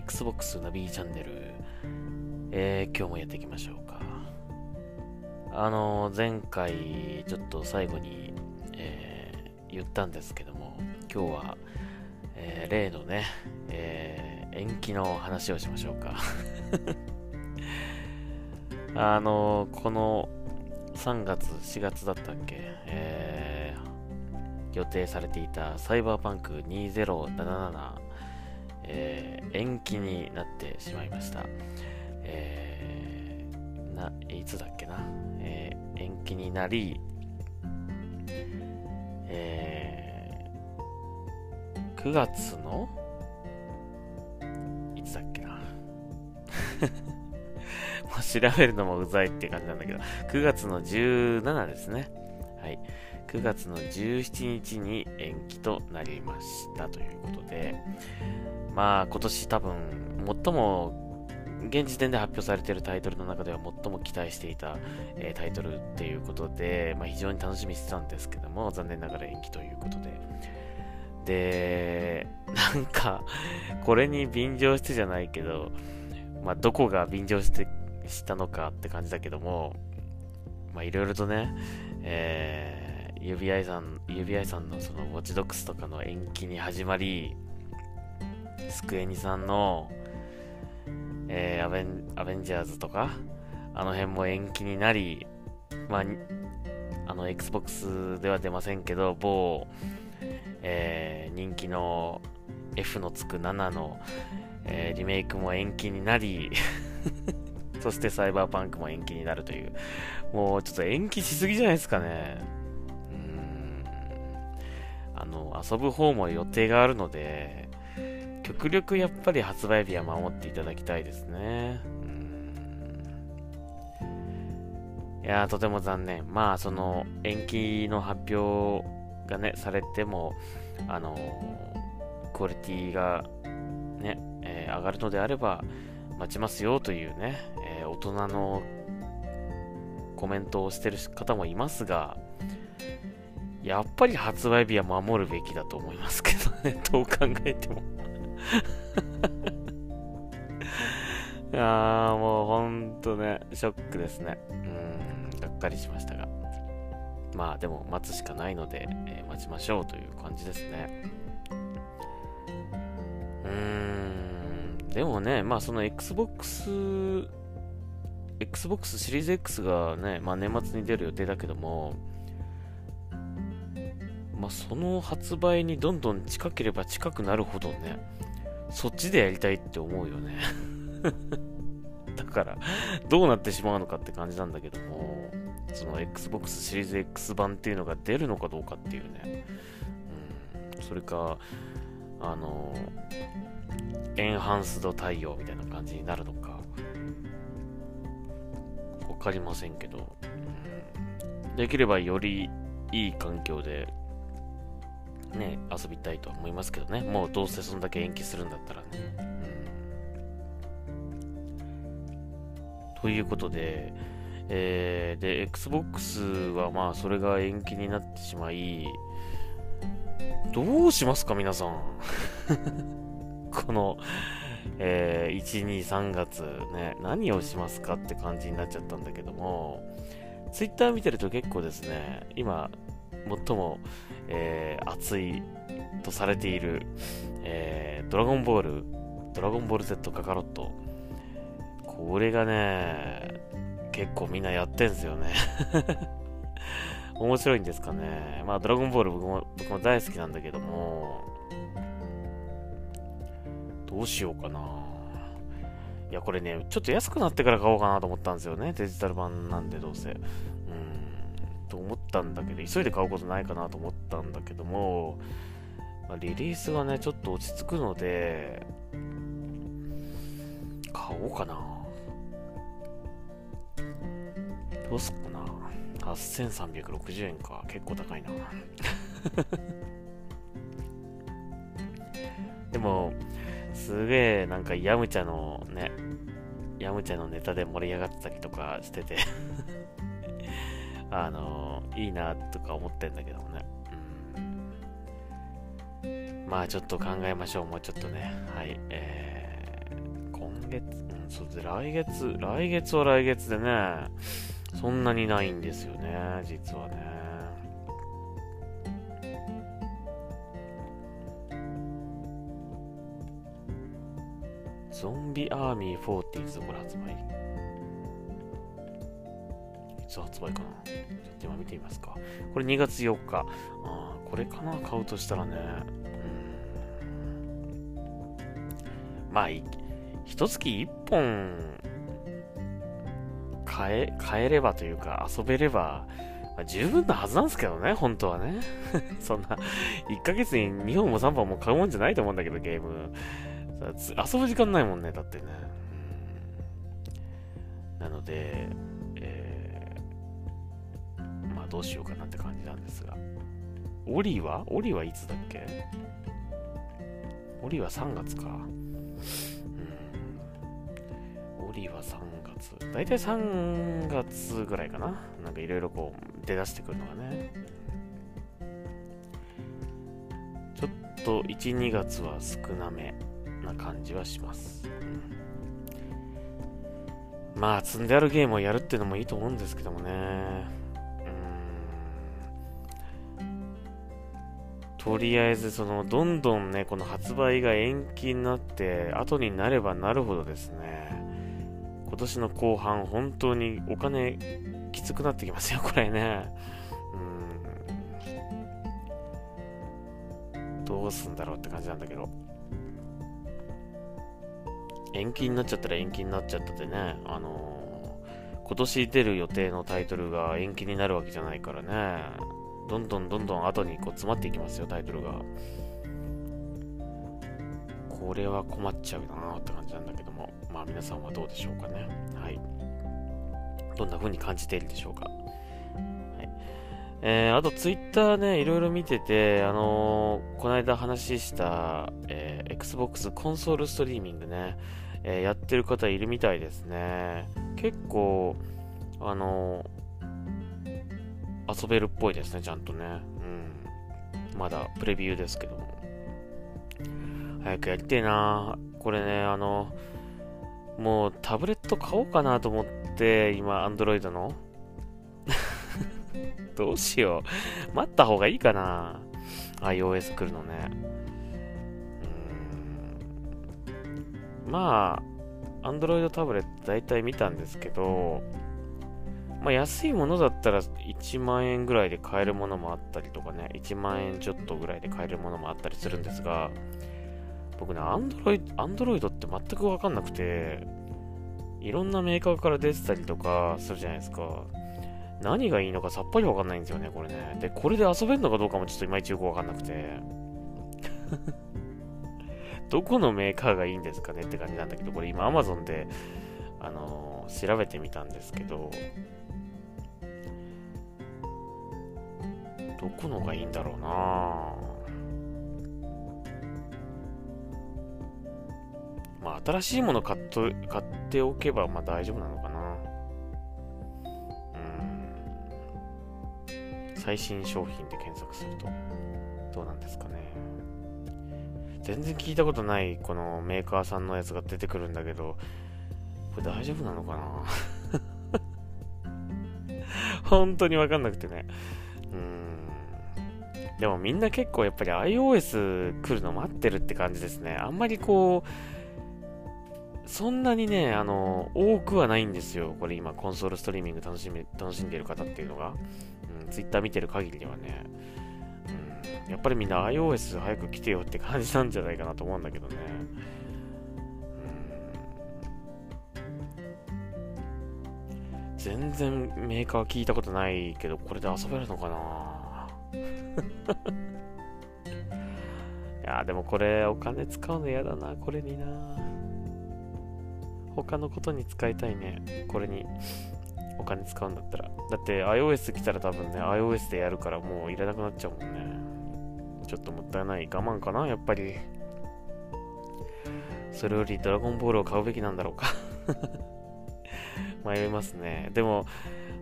Xbox ナビチャンネル、えー、今日もやっていきましょうか。あの、前回ちょっと最後に、えー、言ったんですけども、今日は、えー、例のね、えー、延期の話をしましょうか。あの、この3月、4月だったっけ、えー、予定されていたサイバーパンク2077えー、延期になってしまいました。えー、な、いつだっけな、えー、延期になり、えー、9月のいつだっけな もう調べるのもうざいって感じなんだけど、9月の17ですね。はい。9月の17日に延期となりましたということで、まあ今年多分最も現時点で発表されているタイトルの中では最も期待していた、えー、タイトルっていうことで、まあ、非常に楽しみにしてたんですけども残念ながら延期ということで。で なんかこれに便乗してじゃないけど、まあ、どこが便乗してしたのかって感じだけどもいろいろとね、えー、指合さん指合さんのそのウォッチドックスとかの延期に始まりスクエニさんの、えー、アベン、アベンジャーズとか、あの辺も延期になり、まあ、あの、Xbox では出ませんけど、某、えー、人気の F のつく7の、えー、リメイクも延期になり そしてサイバーパンクも延期になるという、もうちょっと延期しすぎじゃないですかね。うん。あの、遊ぶ方も予定があるので、極力やっぱり発売日は守っていただきたいですね。いやとても残念。まあ、その、延期の発表がね、されても、あのクオリティがね、えー、上がるのであれば、待ちますよというね、えー、大人のコメントをしてる方もいますが、やっぱり発売日は守るべきだと思いますけどね、どう考えても いやーもうほんとね、ショックですね。うん、がっかりしましたが。まあでも待つしかないので、えー、待ちましょうという感じですね。うーん、でもね、まあその Xbox、Xbox シリーズ X がね、まあ年末に出る予定だけども、まあその発売にどんどん近ければ近くなるほどね、そっちでやりたいって思うよね。だから、どうなってしまうのかって感じなんだけども、その Xbox シリーズ X 版っていうのが出るのかどうかっていうね。うん、それか、あの、エンハンスド対応みたいな感じになるのか、わかりませんけど、うん、できればよりいい環境でね、遊びたいと思いますけどね。もうどうせそんだけ延期するんだったらね。うん、ということで、えー、で、Xbox はまあそれが延期になってしまい、どうしますか皆さん。この、えー、1、2、3月ね、何をしますかって感じになっちゃったんだけども、Twitter 見てると結構ですね、今、最も、えー、熱いとされている、えー、ドラゴンボール、ドラゴンボール Z カカロット。これがね、結構みんなやってんすよね 面白いんですかね。まあ、ドラゴンボール僕も僕も大好きなんだけども、どうしようかな。いや、これね、ちょっと安くなってから買おうかなと思ったんですよね。デジタル版なんでどうせ。と思ったんだけど、急いで買うことないかなと思ったんだけども、まあ、リリースがね、ちょっと落ち着くので、買おうかな。どうすっかな。8360円か。結構高いな。でも、すげえなんかヤムチャのね、ヤムチャのネタで盛り上がってたりとかしててあのいいなとか思ってんだけどもね。うん。まあちょっと考えましょう、もうちょっとね。はい。え月、うん、そうで、来月、来月は来月でね、そんなにないんですよね、実はね。ゾンビアーミー40これ発売発売かなちょっと今見てみますか。これ2月4日。あ、これかな買うとしたらね。まあ、一月一本買え、買えればというか遊べれば、まあ、十分なはずなんですけどね、本当はね。そんな、1ヶ月に2本も3本も買うもんじゃないと思うんだけど、ゲーム。遊ぶ時間ないもんね、だってね。なので、どうしようかなって感じなんですが。オリは？オリはいつだっけ？オリは3月か。うんオリは3月。だいたい3月ぐらいかな。なんかいろいろこう出だしてくるのがね。ちょっと1、2月は少なめな感じはします。まあ、積んであるゲームをやるっていうのもいいと思うんですけどもね。とりあえず、その、どんどんね、この発売が延期になって、後になればなるほどですね、今年の後半、本当にお金きつくなってきますよ、これね。うん。どうすんだろうって感じなんだけど。延期になっちゃったら延期になっちゃったでね、あのー、今年出る予定のタイトルが延期になるわけじゃないからね。どんどんどんどん後にこう詰まっていきますよ、タイトルが。これは困っちゃうなって感じなんだけども、まあ皆さんはどうでしょうかね。はい。どんな風に感じているでしょうか。はい。えー、あとツイッターね、いろいろ見てて、あのー、この間話した、えー、Xbox コンソールストリーミングね、えー、やってる方いるみたいですね。結構、あのー、遊べるっぽいですね、ちゃんとね。うん。まだプレビューですけども。早くやりてえなこれね、あの、もうタブレット買おうかなと思って、今、Android の。どうしよう。待った方がいいかな iOS 来るのね。うん。まあ、Android タブレット大体見たんですけど、まあ、安いものだったら1万円ぐらいで買えるものもあったりとかね、1万円ちょっとぐらいで買えるものもあったりするんですが、僕ね、アンドロイド、アンドロイドって全くわかんなくて、いろんなメーカーから出てたりとかするじゃないですか。何がいいのかさっぱりわかんないんですよね、これね。で、これで遊べるのかどうかもちょっといまいちよくわかんなくて。どこのメーカーがいいんですかねって感じなんだけど、これ今 Amazon で、あのー、調べてみたんですけど、どこのがいいんだろうなまあ、新しいもの買っと買っておけば、まあ大丈夫なのかなうん。最新商品で検索すると、どうなんですかね。全然聞いたことない、このメーカーさんのやつが出てくるんだけど、これ大丈夫なのかな 本当にわかんなくてね。うんでもみんな結構やっぱり iOS 来るの待ってるって感じですね。あんまりこう、そんなにね、あの、多くはないんですよ。これ今、コンソールストリーミング楽しみ、楽しんでる方っていうのが。うん、Twitter 見てる限りではね。うん、やっぱりみんな iOS 早く来てよって感じなんじゃないかなと思うんだけどね。うん、全然メーカー聞いたことないけど、これで遊べるのかな？いやでもこれお金使うの嫌だな、これにな。他のことに使いたいね。これにお金使うんだったら。だって iOS 来たら多分ね、iOS でやるからもういらなくなっちゃうもんね。ちょっともったいない我慢かな、やっぱり。それよりドラゴンボールを買うべきなんだろうか迷いますね。でも、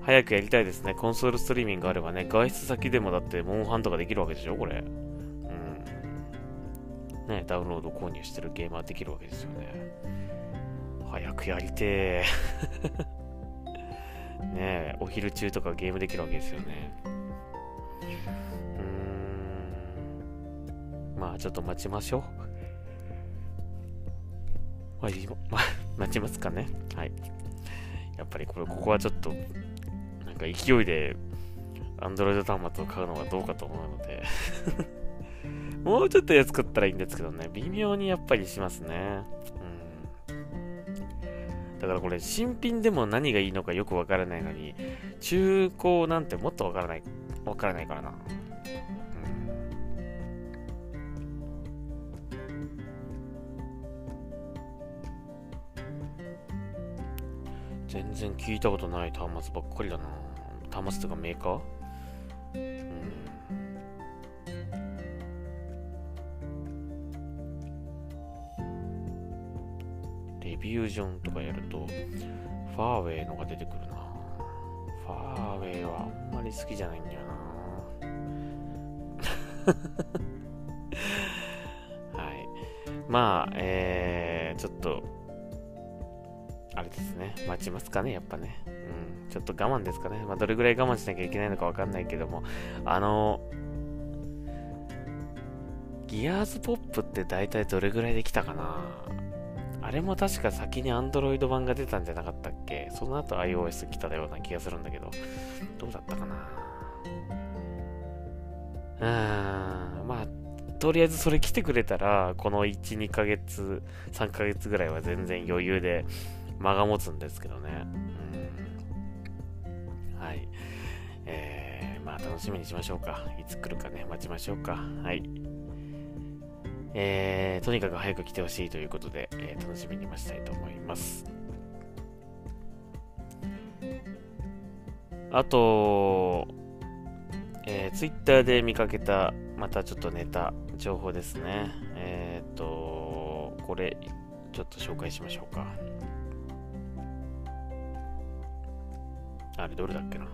早くやりたいですね。コンソールストリーミングがあればね、外出先でもだってモンハンとかできるわけでしょ、これ。うん。ね、ダウンロード購入してるゲームはできるわけですよね。早くやりてー ねえ、お昼中とかゲームできるわけですよね。うーん。まあ、ちょっと待ちましょう。まあ、待ちますかね。はい。やっぱりこれ、ここはちょっと、なんか勢いで、Android 端末を買うのはどうかと思うので もうちょっと安かったらいいんですけどね、微妙にやっぱりしますね。うん。だからこれ、新品でも何がいいのかよくわからないのに、中古なんてもっとわからない、わからないからな。全然聞いたことない端末ばっかりだな。端末とかメーカー？ビュージョンとかやると、ファーウェイのが出てくるな。ファーウェイはあんまり好きじゃないんだよな。はい。まあ、えー、ちょっと、あれですね。待ちますかね、やっぱね。うん、ちょっと我慢ですかね。まあ、どれぐらい我慢しなきゃいけないのかわかんないけども、あの、ギアーズポップって大体どれぐらいできたかなあれも確か先に Android 版が出たんじゃなかったっけ？その後 iOS 来たような気がするんだけど、どうだったかな？うーん、まあ、とりあえずそれ来てくれたら、この1、2ヶ月、3ヶ月ぐらいは全然余裕で間が持つんですけどね。うん。はい。えー、まあ楽しみにしましょうか。いつ来るかね、待ちましょうか。はい。えー、とにかく早く来てほしいということで、えー、楽しみに待ちたいと思います。あと、えー、ツイッターで見かけた、またちょっとネタ、情報ですね。えっ、ー、と、これ、ちょっと紹介しましょうか。あれ、どれだっけな。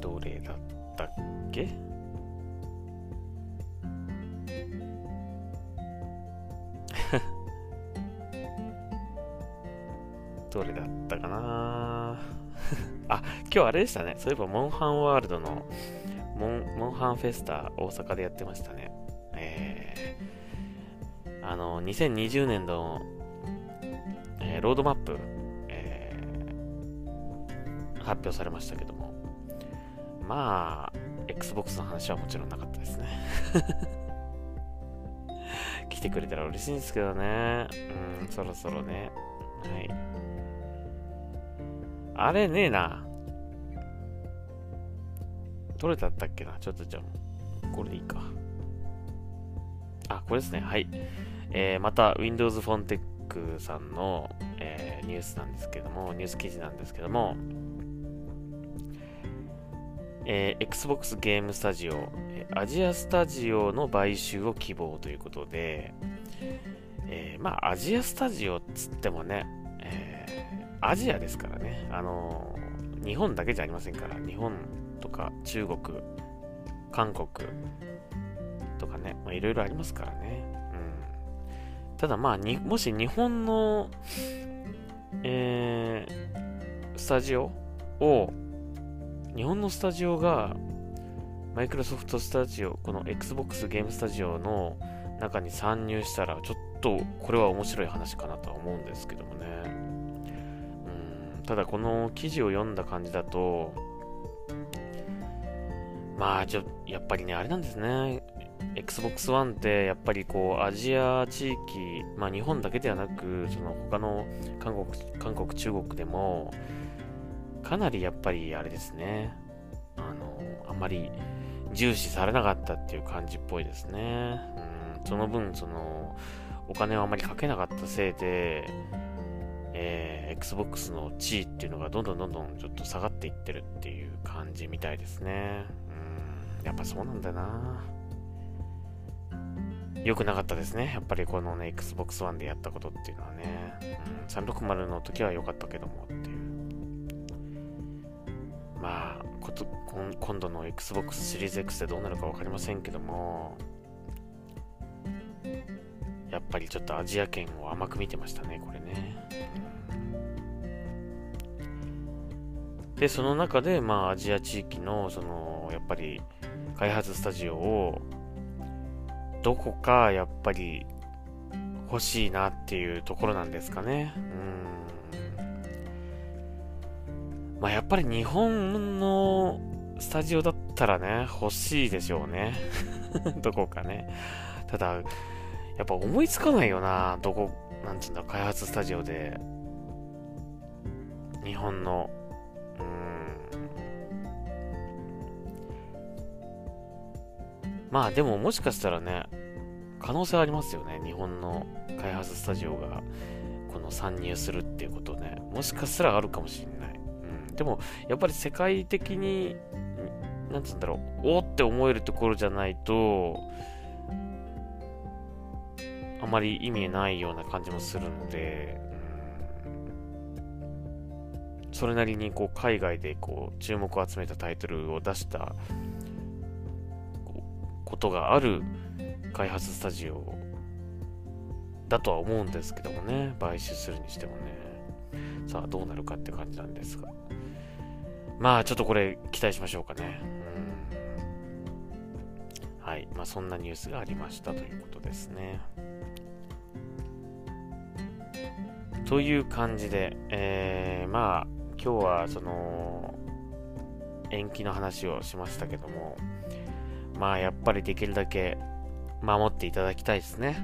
どれだったっけ？どれだったかな あ、今日あれでしたね。そういえば、モンハンワールドのモンモンハンフェスタ大阪でやってましたね。あの、2020年の、えー、ロードマップ、えー、発表されましたけども、まあ、Xbox の話はもちろんなかったですね。来てくれたら嬉しいんですけどね。うん、そろそろね。はい。あれねえな。どれだったっけな？ちょっとじゃあ、これでいいか。これですね。はい。えー、また Windows フォンテックさんの、えー、ニュースなんですけども、ニュース記事なんですけども、えー、Xbox ゲームスタジオ、アジアスタジオの買収を希望ということで、えー、まあ、アジアスタジオっつってもね、えー、アジアですからね、あのー、日本だけじゃありませんから、日本とか中国、韓国とかね、まあいろいろありますからね。うん、ただまあに、もし日本の、えー、スタジオを日本のスタジオが、マイクロソフトスタジオ、この Xbox ゲームスタジオの中に参入したら、ちょっとこれは面白い話かなとは思うんですけどもね。うんただこの記事を読んだ感じだと、まあ、ちょ、やっぱりね、あれなんですね。Xbox One ってやっぱりこうアジア地域、まあ日本だけではなく、その他の韓国、韓国、中国でも、かなりやっぱりあれですね、あの、あんまり重視されなかったっていう感じっぽいですね。うん、その分、その、お金をあまりかけなかったせいで、えー、Xbox の地位っていうのがどんどんどんどんちょっと下がっていってるっていう感じみたいですね。うん、やっぱそうなんだよな。良くなかったですね。やっぱりこのね、Xbox One でやったことっていうのはね。うん、360の時は良かったけどもっていう。まあ、今度の Xbox シリーズ X でどうなるか分かりませんけども、やっぱりちょっとアジア圏を甘く見てましたね、これね。で、その中で、まあ、アジア地域の、その、やっぱり、開発スタジオを、どこか、やっぱり、欲しいなっていうところなんですかね。うん。まあ、やっぱり日本のスタジオだったらね、欲しいでしょうね。どこかね。ただ、やっぱ思いつかないよな、どこ、なんつうんだ、開発スタジオで、日本の、まあでももしかしたらね、可能性ありますよね。日本の開発スタジオが、この参入するっていうことね。もしかしたらあるかもしれない。うん。でも、やっぱり世界的に、なんつうんだろう、おって思えるところじゃないと、あまり意味ないような感じもするので、うん、それなりにこう海外でこう注目を集めたタイトルを出したことがある開発スタジオだとは思うんですけどもね、買収するにしてもね。さあ、どうなるかって感じなんですが。まあ、ちょっとこれ期待しましょうかね。う、はい。まあ、そんなニュースがありましたということですね。という感じで、えー、まあ、今日はその、延期の話をしましたけども、まあ、やっぱりできるだけ守っていただきたいですね。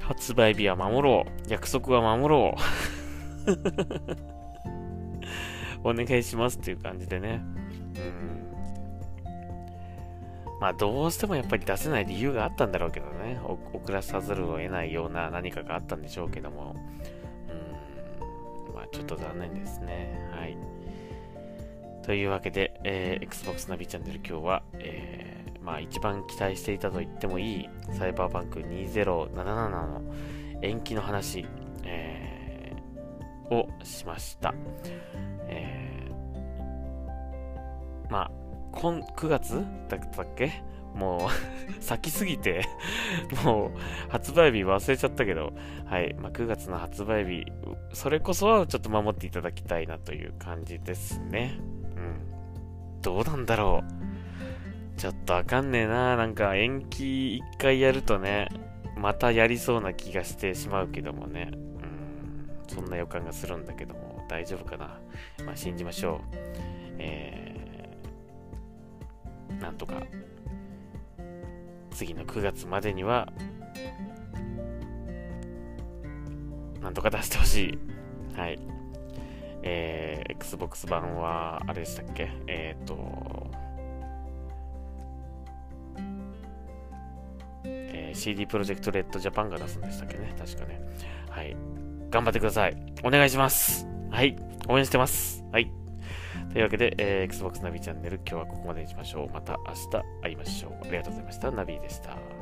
発売日は守ろう。約束は守ろう。お願いしますっていう感じでね。うん。まあどうしてもやっぱり出せない理由があったんだろうけどね。遅らさざるを得ないような何かがあったんでしょうけども。うん。まあちょっと残念ですね。はい。というわけで、えー、Xbox ナビチャンネル今日は、えー、まあ一番期待していたと言ってもいいサイバーバンク2077の延期の話、えー、をしました。えー、まあ今、9月？だったっけ？もう 先すぎてもう発売日忘れちゃったけど、はい。まあ、9月の発売日、それこそはちょっと守っていただきたいなという感じですね。うん。どうなんだろう。ちょっとわかんねえな。なんか延期一回やるとね、またやりそうな気がしてしまうけどもね。うん。そんな予感がするんだけども、大丈夫かな。まあ、信じましょう。えーなんとか次の9月までにはなんとか出してほしい。はい。えー、Xbox 版は、あれでしたっけ？えっ、ー、と、えー、CD プロジェクトレッドジャパンが出すんでしたっけね？確かね。はい。頑張ってください。お願いします。はい。応援してます。はい。というわけで、えー、Xbox ナビチャンネル今日はここまでにしましょう。また明日会いましょう。ありがとうございました。ナビでした。